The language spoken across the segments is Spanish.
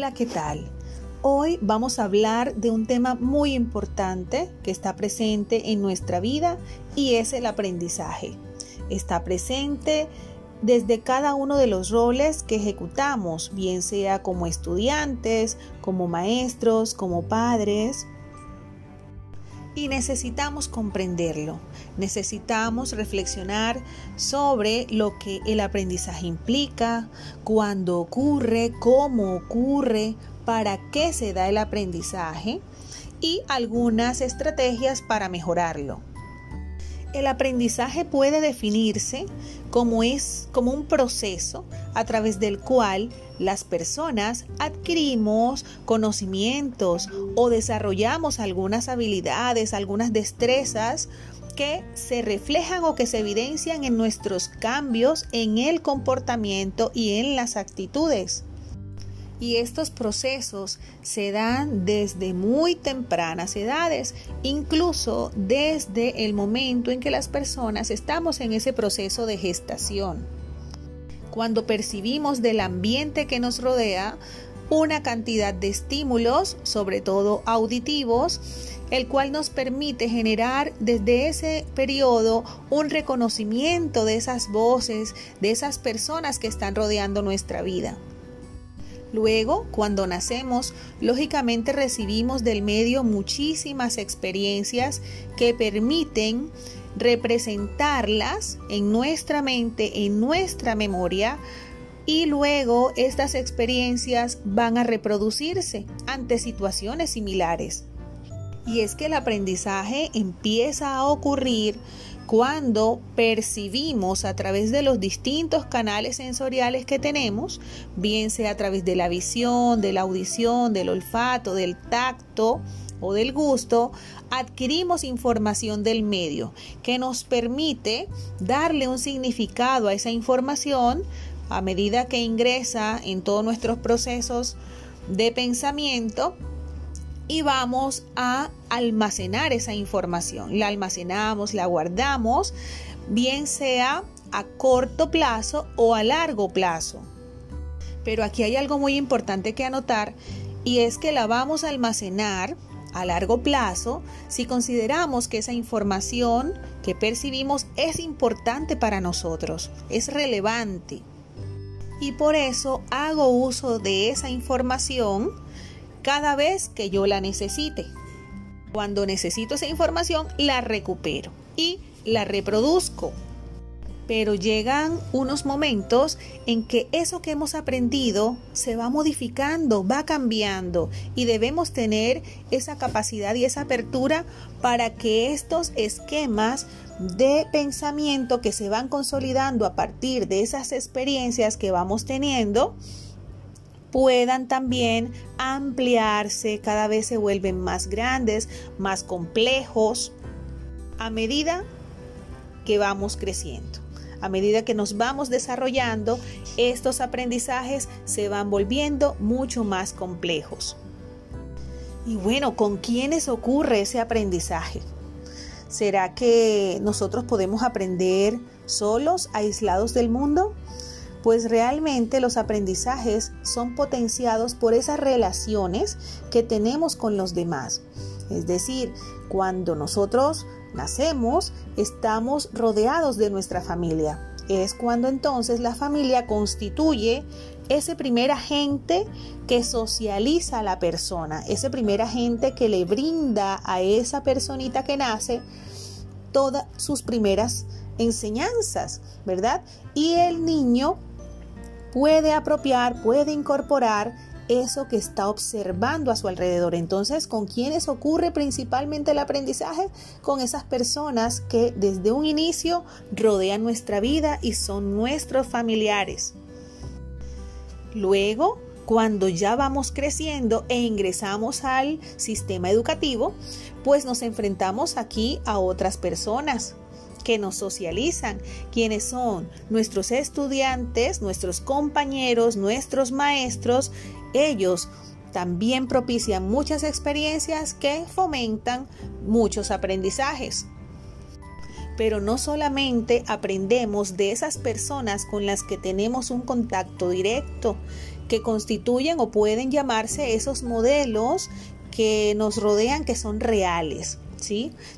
Hola, ¿qué tal? Hoy vamos a hablar de un tema muy importante que está presente en nuestra vida y es el aprendizaje. Está presente desde cada uno de los roles que ejecutamos, bien sea como estudiantes, como maestros, como padres. Y necesitamos comprenderlo, necesitamos reflexionar sobre lo que el aprendizaje implica, cuándo ocurre, cómo ocurre, para qué se da el aprendizaje y algunas estrategias para mejorarlo. El aprendizaje puede definirse como es como un proceso a través del cual las personas adquirimos conocimientos o desarrollamos algunas habilidades, algunas destrezas que se reflejan o que se evidencian en nuestros cambios en el comportamiento y en las actitudes. Y estos procesos se dan desde muy tempranas edades, incluso desde el momento en que las personas estamos en ese proceso de gestación. Cuando percibimos del ambiente que nos rodea una cantidad de estímulos, sobre todo auditivos, el cual nos permite generar desde ese periodo un reconocimiento de esas voces, de esas personas que están rodeando nuestra vida. Luego, cuando nacemos, lógicamente recibimos del medio muchísimas experiencias que permiten representarlas en nuestra mente, en nuestra memoria, y luego estas experiencias van a reproducirse ante situaciones similares. Y es que el aprendizaje empieza a ocurrir cuando percibimos a través de los distintos canales sensoriales que tenemos, bien sea a través de la visión, de la audición, del olfato, del tacto o del gusto, adquirimos información del medio que nos permite darle un significado a esa información a medida que ingresa en todos nuestros procesos de pensamiento y vamos a almacenar esa información. La almacenamos, la guardamos, bien sea a corto plazo o a largo plazo. Pero aquí hay algo muy importante que anotar y es que la vamos a almacenar a largo plazo si consideramos que esa información que percibimos es importante para nosotros, es relevante. Y por eso hago uso de esa información cada vez que yo la necesite. Cuando necesito esa información, la recupero y la reproduzco. Pero llegan unos momentos en que eso que hemos aprendido se va modificando, va cambiando y debemos tener esa capacidad y esa apertura para que estos esquemas de pensamiento que se van consolidando a partir de esas experiencias que vamos teniendo, puedan también ampliarse, cada vez se vuelven más grandes, más complejos, a medida que vamos creciendo. A medida que nos vamos desarrollando, estos aprendizajes se van volviendo mucho más complejos. Y bueno, ¿con quiénes ocurre ese aprendizaje? ¿Será que nosotros podemos aprender solos, aislados del mundo? Pues realmente los aprendizajes son potenciados por esas relaciones que tenemos con los demás. Es decir, cuando nosotros nacemos, estamos rodeados de nuestra familia. Es cuando entonces la familia constituye ese primer agente que socializa a la persona, ese primer agente que le brinda a esa personita que nace todas sus primeras enseñanzas, ¿verdad? Y el niño puede apropiar, puede incorporar eso que está observando a su alrededor. Entonces, ¿con quiénes ocurre principalmente el aprendizaje? Con esas personas que desde un inicio rodean nuestra vida y son nuestros familiares. Luego, cuando ya vamos creciendo e ingresamos al sistema educativo, pues nos enfrentamos aquí a otras personas, que nos socializan, quienes son nuestros estudiantes, nuestros compañeros, nuestros maestros, ellos también propician muchas experiencias que fomentan muchos aprendizajes. Pero no solamente aprendemos de esas personas con las que tenemos un contacto directo, que constituyen o pueden llamarse esos modelos que nos rodean que son reales.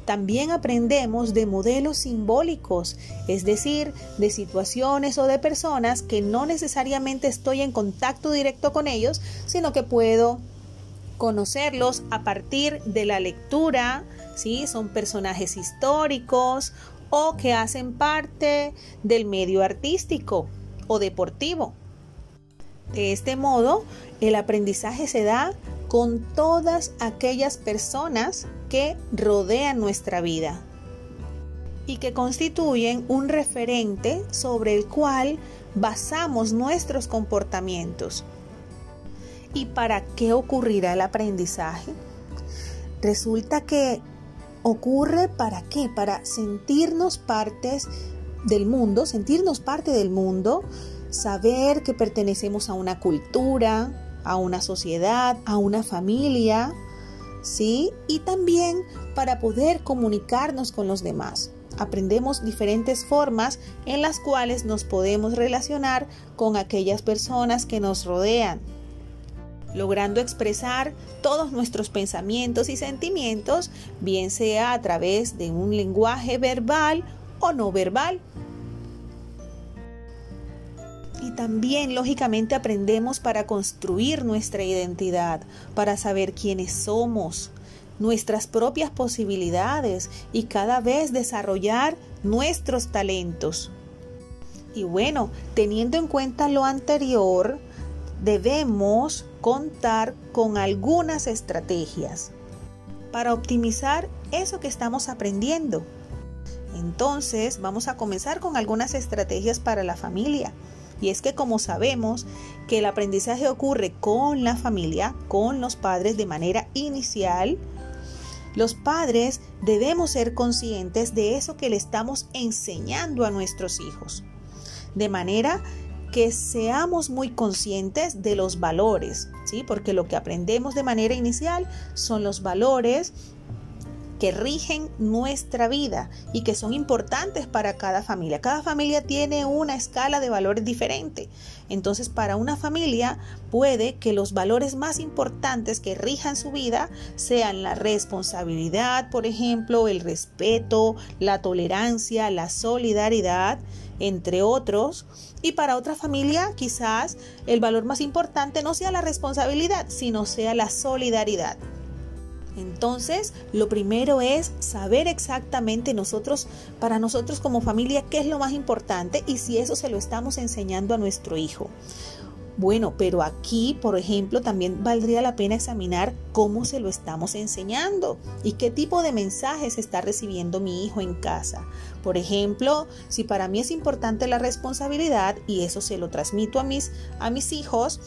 También aprendemos de modelos simbólicos, es decir, de situaciones o de personas que no necesariamente estoy en contacto directo con ellos, sino que puedo conocerlos a partir de la lectura, ¿sí? Son personajes históricos o que hacen parte del medio artístico o deportivo. De este modo, el aprendizaje se da con todas aquellas personas que rodean nuestra vida y que constituyen un referente sobre el cual basamos nuestros comportamientos. ¿Y para qué ocurrirá el aprendizaje? Resulta que ocurre para qué? Para sentirnos partes del mundo, sentirnos parte del mundo, saber que pertenecemos a una cultura, a una sociedad, a una familia, ¿sí? Y también para poder comunicarnos con los demás. Aprendemos diferentes formas en las cuales nos podemos relacionar con aquellas personas que nos rodean logrando expresar todos nuestros pensamientos y sentimientos, bien sea a través de un lenguaje verbal o no verbal. Y también, lógicamente, aprendemos para construir nuestra identidad, para saber quiénes somos, nuestras propias posibilidades y cada vez desarrollar nuestros talentos. Y bueno, teniendo en cuenta lo anterior, debemos contar con algunas estrategias para optimizar eso que estamos aprendiendo. Entonces vamos a comenzar con algunas estrategias para la familia. Y es que como sabemos que el aprendizaje ocurre con la familia, con los padres de manera inicial, los padres debemos ser conscientes de eso que le estamos enseñando a nuestros hijos. De manera que seamos muy conscientes de los valores, ¿sí? Porque lo que aprendemos de manera inicial son los valores que rigen nuestra vida y que son importantes para cada familia. Cada familia tiene una escala de valores diferente. Entonces, para una familia puede que los valores más importantes que rijan su vida sean la responsabilidad, por ejemplo, el respeto, la tolerancia, la solidaridad, entre otros. Y para otra familia quizás el valor más importante no sea la responsabilidad, sino sea la solidaridad. Entonces, lo primero es saber exactamente nosotros, para nosotros como familia, qué es lo más importante y si eso se lo estamos enseñando a nuestro hijo. Bueno, pero aquí, por ejemplo, también valdría la pena examinar cómo se lo estamos enseñando y qué tipo de mensajes está recibiendo mi hijo en casa. Por ejemplo, si para mí es importante la responsabilidad y eso se lo transmito a mis, a mis hijos,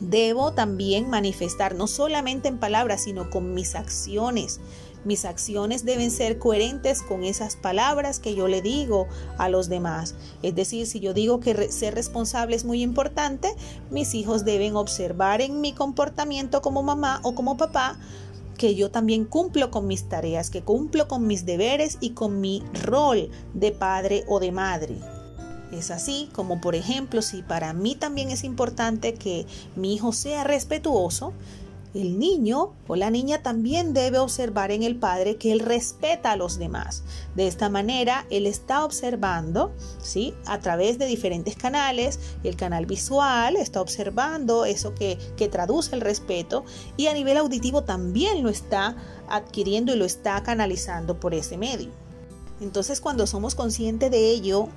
debo también manifestar, no solamente en palabras, sino con mis acciones. Mis acciones deben ser coherentes con esas palabras que yo le digo a los demás. Es decir, si yo digo que ser responsable es muy importante, mis hijos deben observar en mi comportamiento como mamá o como papá que yo también cumplo con mis tareas, que cumplo con mis deberes y con mi rol de padre o de madre. Es así como, por ejemplo, si para mí también es importante que mi hijo sea respetuoso, el niño o la niña también debe observar en el padre que él respeta a los demás. De esta manera, él está observando, ¿sí? A través de diferentes canales, el canal visual está observando eso que, que traduce el respeto y a nivel auditivo también lo está adquiriendo y lo está canalizando por ese medio. Entonces, cuando somos conscientes de ello,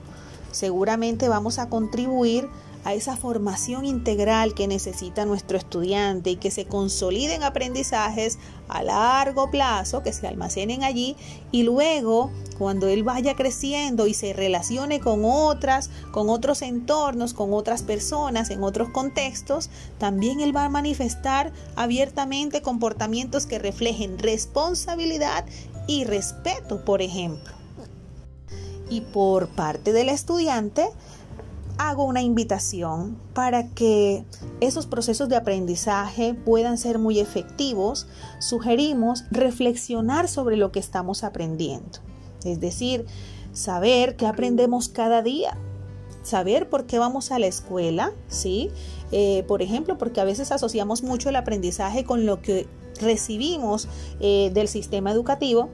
seguramente vamos a contribuir a esa formación integral que necesita nuestro estudiante y que se consoliden aprendizajes a largo plazo, que se almacenen allí y luego cuando él vaya creciendo y se relacione con otras, con otros entornos, con otras personas, en otros contextos, también él va a manifestar abiertamente comportamientos que reflejen responsabilidad y respeto, por ejemplo. Y por parte del estudiante, hago una invitación para que esos procesos de aprendizaje puedan ser muy efectivos. Sugerimos reflexionar sobre lo que estamos aprendiendo. Es decir, saber qué aprendemos cada día, saber por qué vamos a la escuela, ¿sí? Eh, por ejemplo, porque a veces asociamos mucho el aprendizaje con lo que recibimos eh, del sistema educativo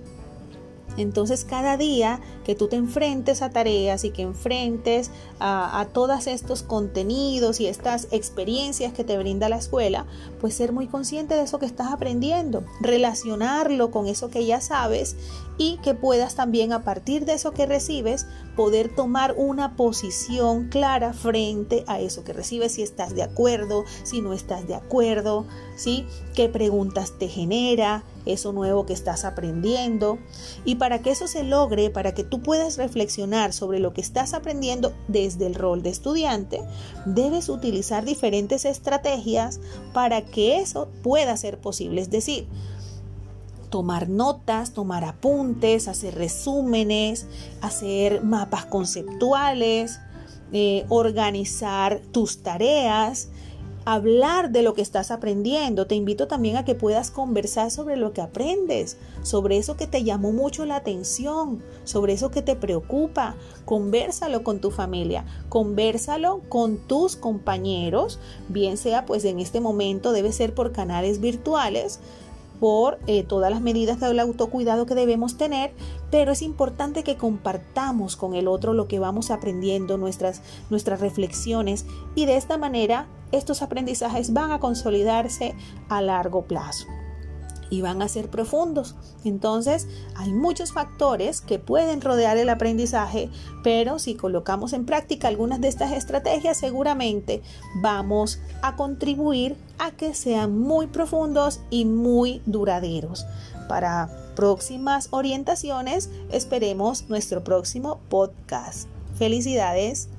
entonces cada día que tú te enfrentes a tareas y que enfrentes a, todos estos contenidos y estas experiencias que te brinda la escuela, pues ser muy consciente de eso que estás aprendiendo, relacionarlo con eso que ya sabes y que puedas también a partir de eso que recibes poder tomar una posición clara frente a eso que recibes, si estás de acuerdo, si no estás de acuerdo, ¿sí? ¿Qué preguntas te genera? Eso nuevo que estás aprendiendo. Y para que eso se logre, para que tú puedas reflexionar sobre lo que estás aprendiendo desde el rol de estudiante, debes utilizar diferentes estrategias para que eso pueda ser posible. Es decir, tomar notas, tomar apuntes, hacer resúmenes, hacer mapas conceptuales, eh, organizar tus tareas, hablar de lo que estás aprendiendo. Te invito también a que puedas conversar sobre lo que aprendes, sobre eso que te llamó mucho la atención, sobre eso que te preocupa. Conversalo con tu familia, conversalo con tus compañeros, bien sea pues en este momento debe ser por canales virtuales por eh, todas las medidas del autocuidado que debemos tener, pero es importante que compartamos con el otro lo que vamos aprendiendo, nuestras, nuestras reflexiones y de esta manera estos aprendizajes van a consolidarse a largo plazo y van a ser profundos. Entonces, hay muchos factores que pueden rodear el aprendizaje, pero si colocamos en práctica algunas de estas estrategias, seguramente vamos a contribuir a que sean muy profundos y muy duraderos. Para próximas orientaciones, esperemos nuestro próximo podcast. Felicidades.